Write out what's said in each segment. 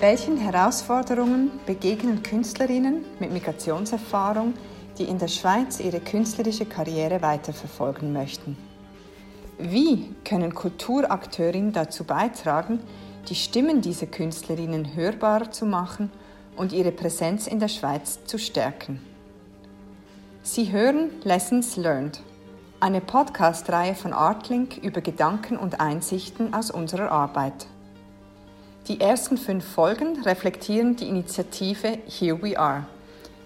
Welchen Herausforderungen begegnen Künstlerinnen mit Migrationserfahrung, die in der Schweiz ihre künstlerische Karriere weiterverfolgen möchten? Wie können Kulturakteurinnen dazu beitragen, die Stimmen dieser Künstlerinnen hörbarer zu machen und ihre Präsenz in der Schweiz zu stärken? Sie hören Lessons Learned, eine Podcast-Reihe von Artlink über Gedanken und Einsichten aus unserer Arbeit. Die ersten fünf Folgen reflektieren die Initiative Here We Are.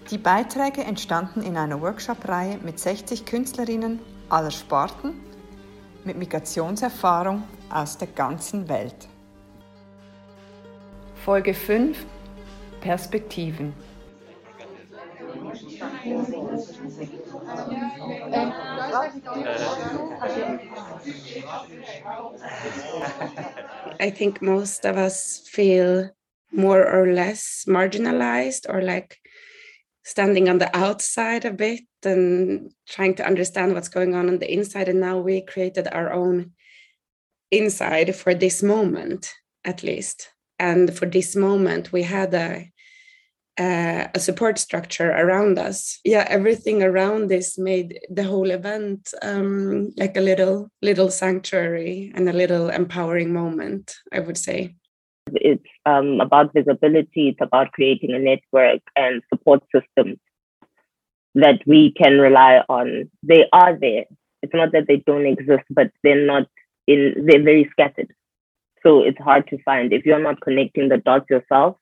Die Beiträge entstanden in einer Workshop-Reihe mit 60 Künstlerinnen aller Sparten mit Migrationserfahrung aus der ganzen Welt. Folge 5 Perspektiven. I think most of us feel more or less marginalized or like standing on the outside a bit and trying to understand what's going on on the inside. And now we created our own inside for this moment, at least. And for this moment, we had a uh, a support structure around us. Yeah, everything around this made the whole event um, like a little little sanctuary and a little empowering moment. I would say. It's um, about visibility. It's about creating a network and support systems that we can rely on. They are there. It's not that they don't exist, but they're not in. They're very scattered. So it's hard to find if you're not connecting the dots yourself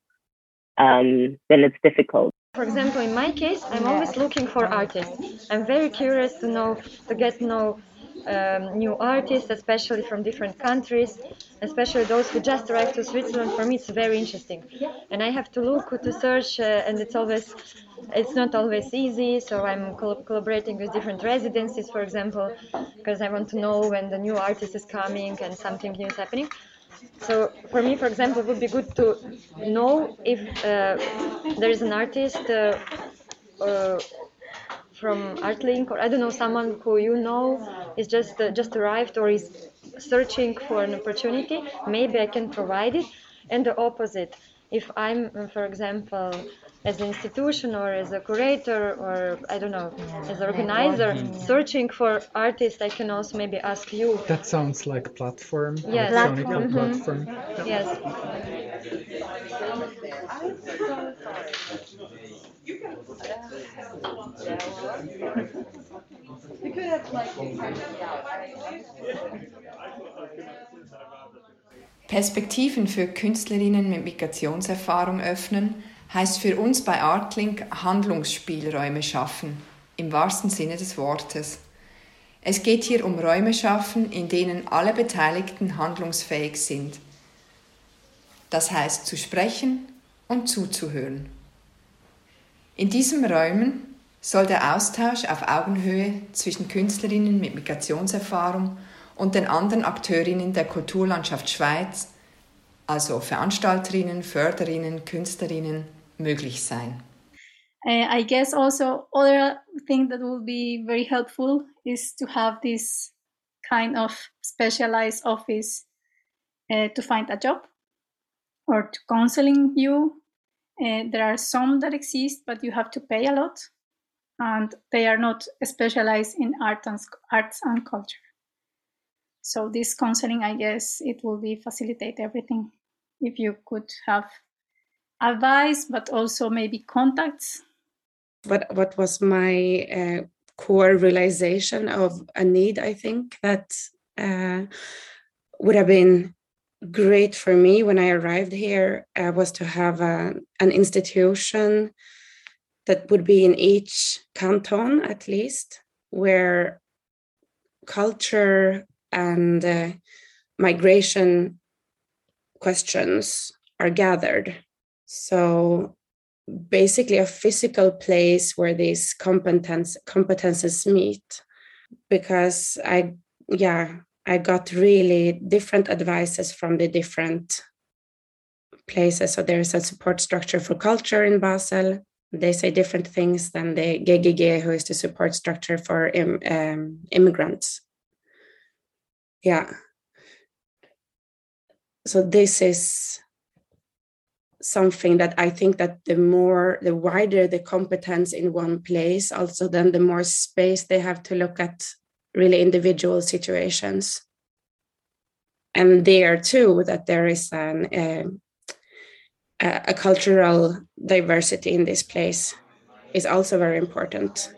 um, then it's difficult. For example, in my case, I'm always looking for artists. I'm very curious to know, to get to know um, new artists, especially from different countries, especially those who just arrived to Switzerland. For me, it's very interesting, and I have to look to search, uh, and it's always, it's not always easy. So I'm col- collaborating with different residencies, for example, because I want to know when the new artist is coming and something new is happening. So for me, for example, it would be good to know if uh, there is an artist uh, uh, from ArtLink or I don't know someone who you know is just uh, just arrived or is searching for an opportunity. Maybe I can provide it. And the opposite, if I'm, for example, as an institution or as a curator or I don't know, as an organizer, mm-hmm. searching for artists, I can also maybe ask you. That sounds like platform. Yes. Platform. Platform. platform. Yes. Perspektiven für Künstlerinnen mit Migrationserfahrung öffnen heißt für uns bei Artlink Handlungsspielräume schaffen, im wahrsten Sinne des Wortes. Es geht hier um Räume schaffen, in denen alle Beteiligten handlungsfähig sind. Das heißt zu sprechen und zuzuhören. In diesen Räumen soll der Austausch auf Augenhöhe zwischen Künstlerinnen mit Migrationserfahrung und den anderen Akteurinnen der Kulturlandschaft Schweiz, also Veranstalterinnen, Förderinnen, Künstlerinnen, möglich sein. Uh, I guess also other thing that will be very helpful is to have this kind of specialized office uh, to find a job or to counseling you. Uh, there are some that exist, but you have to pay a lot, and they are not specialized in art and arts and culture. So this counseling, I guess, it will be facilitate everything if you could have advice, but also maybe contacts. What what was my uh, core realization of a need? I think that uh, would have been great for me when I arrived here uh, was to have a, an institution that would be in each canton at least, where culture and uh, migration questions are gathered. So basically a physical place where these competence competences meet. Because i yeah i got really different advices from the different places. So there's a support structure for culture in basel. They say different things than the ggg who is the support structure for um, immigrants yeah so this is something that I think that the more, the wider the competence in one place, also then the more space they have to look at really individual situations. And there too, that there is an, a cultural diversity in this place is also very important.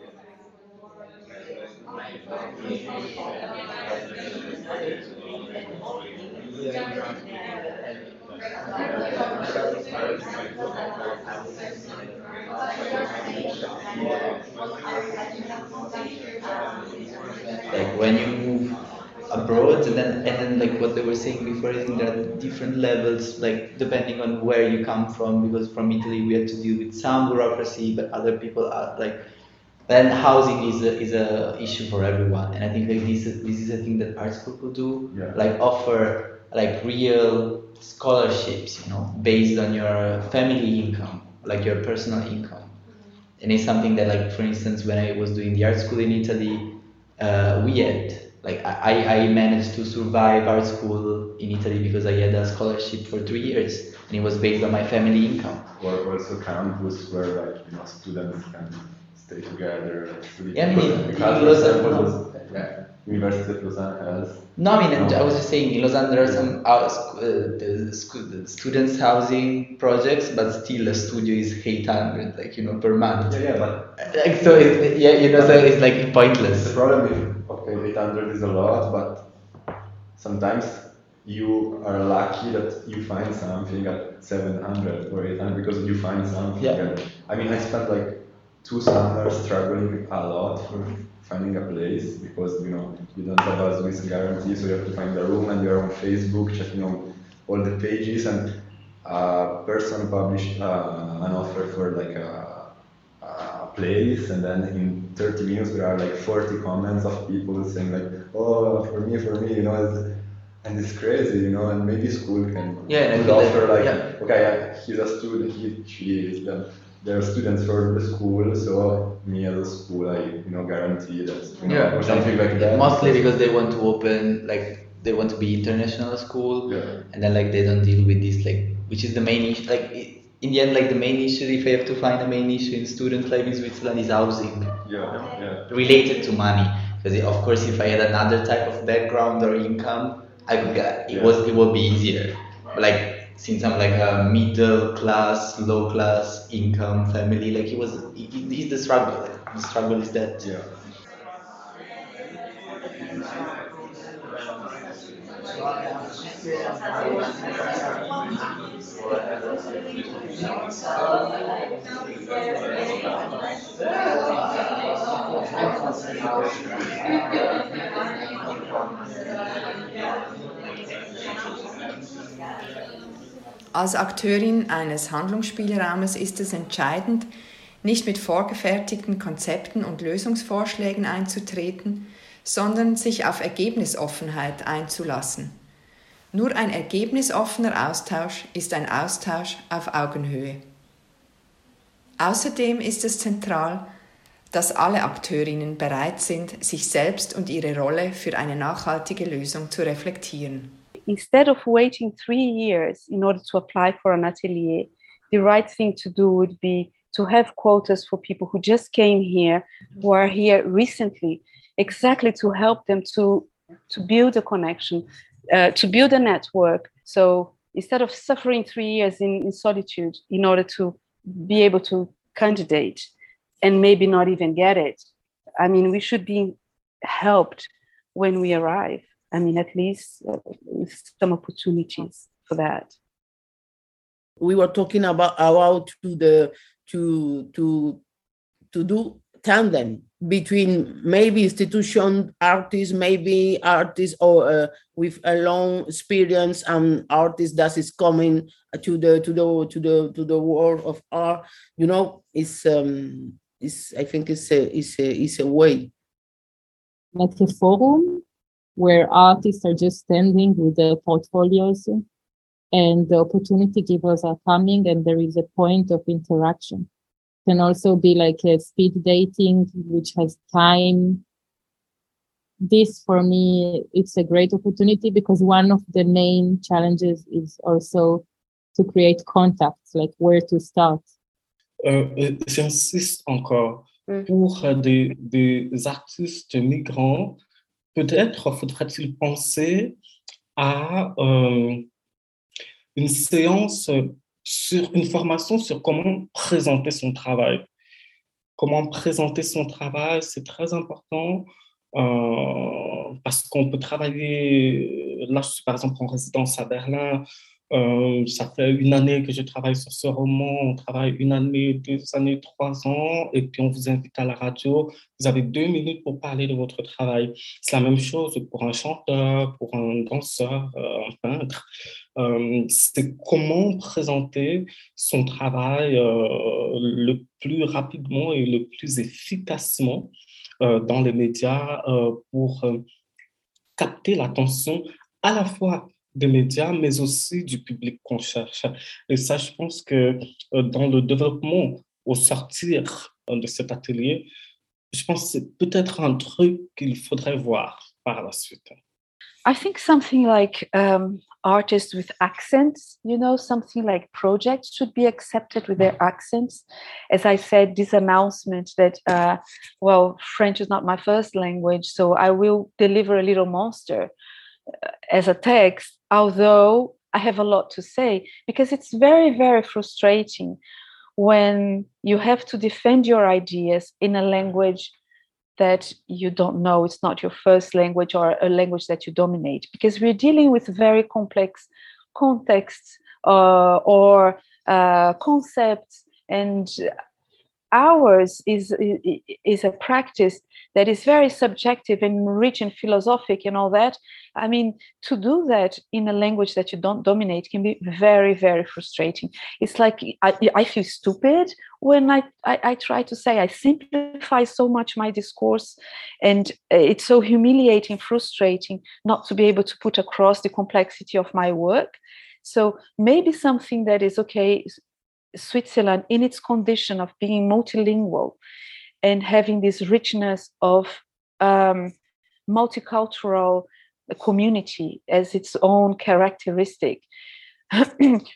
When you move abroad and then and then like what they were saying before I think there are different levels like depending on where you come from because from Italy we had to deal with some bureaucracy but other people are like then housing is a, is a issue for everyone and I think like this this is a thing that art school could do yeah. like offer like real scholarships you know based on your family income like your personal income and it's something that like for instance when I was doing the art school in Italy uh, we had like I, I managed to survive art school in Italy because I had a scholarship for three years and it was based on my family income. Or also campus where like you know students can stay together. Yeah, I mean, in Lausanne, was, yeah, University of Lausanne has. No, I mean, no. I was just saying in Lausanne there are some uh, uh, the, the students housing projects, but still a studio is 800, like you know, per month. Yeah, yeah, but like so, it, yeah, you know, so it's like pointless. The problem is, okay, 800 is a lot, but sometimes you are lucky that you find something at 700 or 800 because you find something. Yeah. I mean, I spent like two summers struggling a lot for finding a place because you know you don't have a Swiss guarantee, so you have to find a room, and you're on Facebook checking on all the pages, and a person published uh, an offer for like a, a, place, and then in 30 minutes there are like 40 comments of people saying like, oh, for me, for me, you know. and it's crazy, you know, and maybe school can yeah, and offer like, yeah. okay, he's a student, he, she is the there are students for the school, so me as a school, I you know guarantee that you know, yeah, or something like that. Mostly because they want to open like they want to be international school, yeah. and then like they don't deal with this like which is the main issue. Like in the end, like the main issue, if I have to find a main issue in student life in Switzerland, is housing. Yeah, yeah. Related to money, because of course, if I had another type of background or income, I could get it yeah. was it would be easier. But like since I'm like a middle class, low class income family, like he was, it, it's the struggle. Like, the struggle is that. Yeah. Als Akteurin eines Handlungsspielraumes ist es entscheidend, nicht mit vorgefertigten Konzepten und Lösungsvorschlägen einzutreten, sondern sich auf Ergebnisoffenheit einzulassen. Nur ein ergebnisoffener Austausch ist ein Austausch auf Augenhöhe. Außerdem ist es zentral, dass alle Akteurinnen bereit sind, sich selbst und ihre Rolle für eine nachhaltige Lösung zu reflektieren. Instead of waiting three years in order to apply for an atelier, the right thing to do would be to have quotas for people who just came here, who are here recently, exactly to help them to, to build a connection, uh, to build a network. So instead of suffering three years in, in solitude in order to be able to candidate and maybe not even get it, I mean, we should be helped when we arrive. I mean, at least uh, some opportunities for that. We were talking about how to the to to to do tandem between maybe institution artists, maybe artists or uh, with a long experience and artists that is coming to the to the to the to the world of art. You know, it's um, it's I think it's a it's a it's a way. Like a forum where artists are just standing with their portfolios and the opportunity givers are coming and there is a point of interaction. Can also be like a speed dating, which has time. This for me, it's a great opportunity because one of the main challenges is also to create contacts, like where to start? Euh, J'insiste encore. Mm. Pour des, des artistes migrants, peut-être faudrait-il penser à euh, une séance sur une formation sur comment présenter son travail. Comment présenter son travail, c'est très important euh, parce qu'on peut travailler, là je suis par exemple en résidence à Berlin, euh, ça fait une année que je travaille sur ce roman, on travaille une année, deux années, trois ans, et puis on vous invite à la radio. Vous avez deux minutes pour parler de votre travail. C'est la même chose pour un chanteur, pour un danseur, euh, un peintre. Euh, c'est comment présenter son travail le plus rapidement et le plus efficacement dans les médias pour capter l'attention à la fois des médias, mais aussi du public qu'on cherche. Et ça, je pense que euh, dans le développement, au sortir euh, de cet atelier, je pense que c'est peut-être un truc qu'il faudrait voir par la suite. I think something like um, artists with accents, you know, something like projects should be accepted with their accents. As I said, this announcement that, uh, well, French is not my first language, so I will deliver a little monster as a text although I have a lot to say, because it's very, very frustrating when you have to defend your ideas in a language that you don't know, it's not your first language or a language that you dominate, because we're dealing with very complex contexts uh, or uh, concepts and ours is is a practice that is very subjective and rich and philosophic and all that. I mean to do that in a language that you don't dominate can be very very frustrating. It's like i, I feel stupid when I, I, I try to say i simplify so much my discourse and uh, it's so humiliating frustrating not to be able to put across the complexity of my work. So maybe something that is okay Switzerland in its condition of being multilingual and having this richness of um, multicultural community as its own characteristic.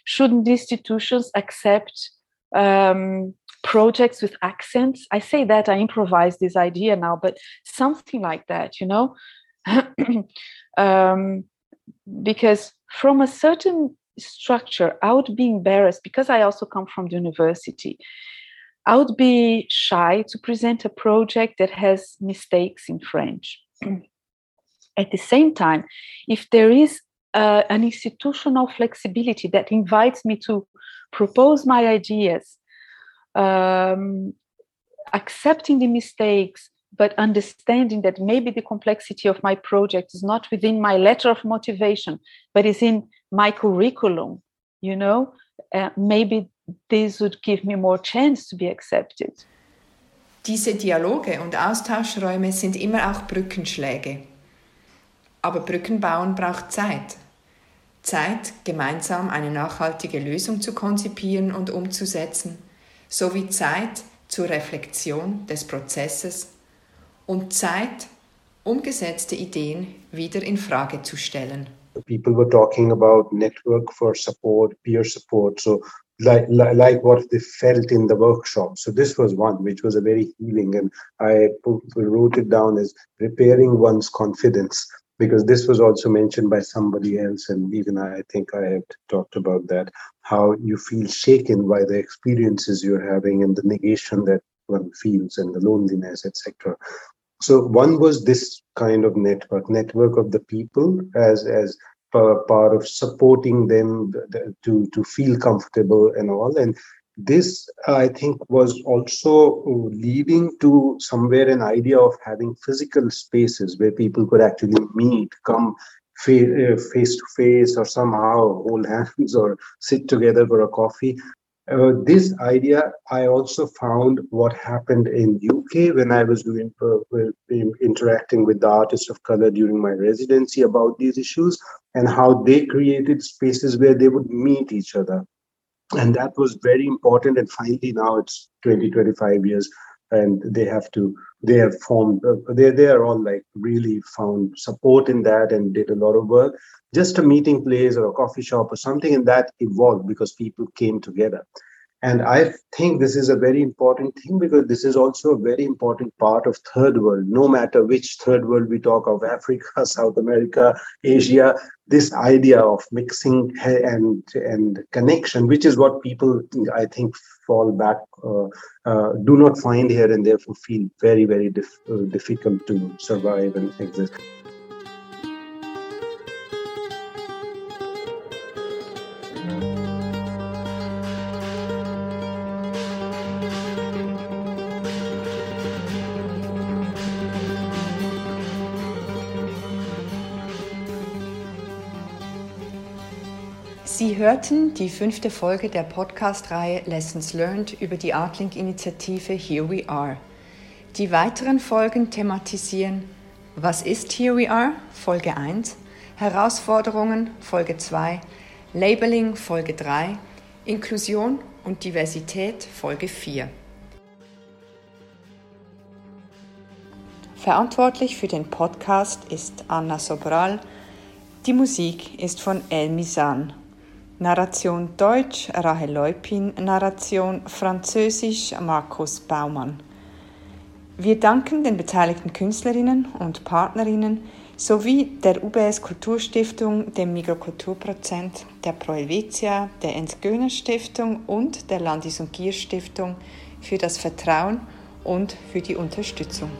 Shouldn't institutions accept um, projects with accents? I say that I improvise this idea now, but something like that, you know? um, because from a certain structure, I would be embarrassed because I also come from the university. I would be shy to present a project that has mistakes in French. At the same time, if there is uh, an institutional flexibility that invites me to propose my ideas, um, accepting the mistakes, but understanding that maybe the complexity of my project is not within my letter of motivation, but is in my curriculum, you know, uh, maybe this would give me more chance to be accepted. Diese Dialoge und Austauschräume sind immer auch Brückenschläge. Aber Brückenbauen braucht Zeit. Zeit, gemeinsam eine nachhaltige Lösung zu konzipieren und umzusetzen, sowie Zeit zur Reflexion des Prozesses und Zeit, umgesetzte Ideen wieder in Frage zu stellen. People were talking about network for support, peer support. So like, like, what they felt in the workshop. So this was one which was a very healing, and I wrote it down as repairing one's confidence because this was also mentioned by somebody else, and even I, I think I had talked about that. How you feel shaken by the experiences you're having and the negation that one feels and the loneliness, etc so one was this kind of network network of the people as as part of supporting them to to feel comfortable and all. And this i think was also leading to somewhere an idea of having physical spaces where people could actually meet come uh, face to face or somehow hold hands or sit together for a coffee uh, this idea I also found what happened in UK when I was doing uh, interacting with the artists of color during my residency about these issues and how they created spaces where they would meet each other. And that was very important and finally now it's 20 25 years and they have to they have formed uh, they they are all like really found support in that and did a lot of work. Just a meeting place or a coffee shop or something and that evolved because people came together and I think this is a very important thing because this is also a very important part of third world, no matter which third world we talk of, Africa, South America, Asia, this idea of mixing and, and connection, which is what people, I think, fall back, uh, uh, do not find here and therefore feel very, very dif- uh, difficult to survive and exist. Hörten die fünfte Folge der Podcast-Reihe Lessons Learned über die Artlink-Initiative Here We Are. Die weiteren Folgen thematisieren Was ist Here We Are? Folge 1, Herausforderungen Folge 2, Labeling Folge 3, Inklusion und Diversität Folge 4. Verantwortlich für den Podcast ist Anna Sobral. Die Musik ist von El Misan. Narration Deutsch Rahel Leupin, Narration Französisch Markus Baumann. Wir danken den beteiligten Künstlerinnen und Partnerinnen sowie der UBS Kulturstiftung, dem Mikrokulturprozent, der Pro der Ernst-Göhner Stiftung und der Landis- und Gier Stiftung für das Vertrauen und für die Unterstützung.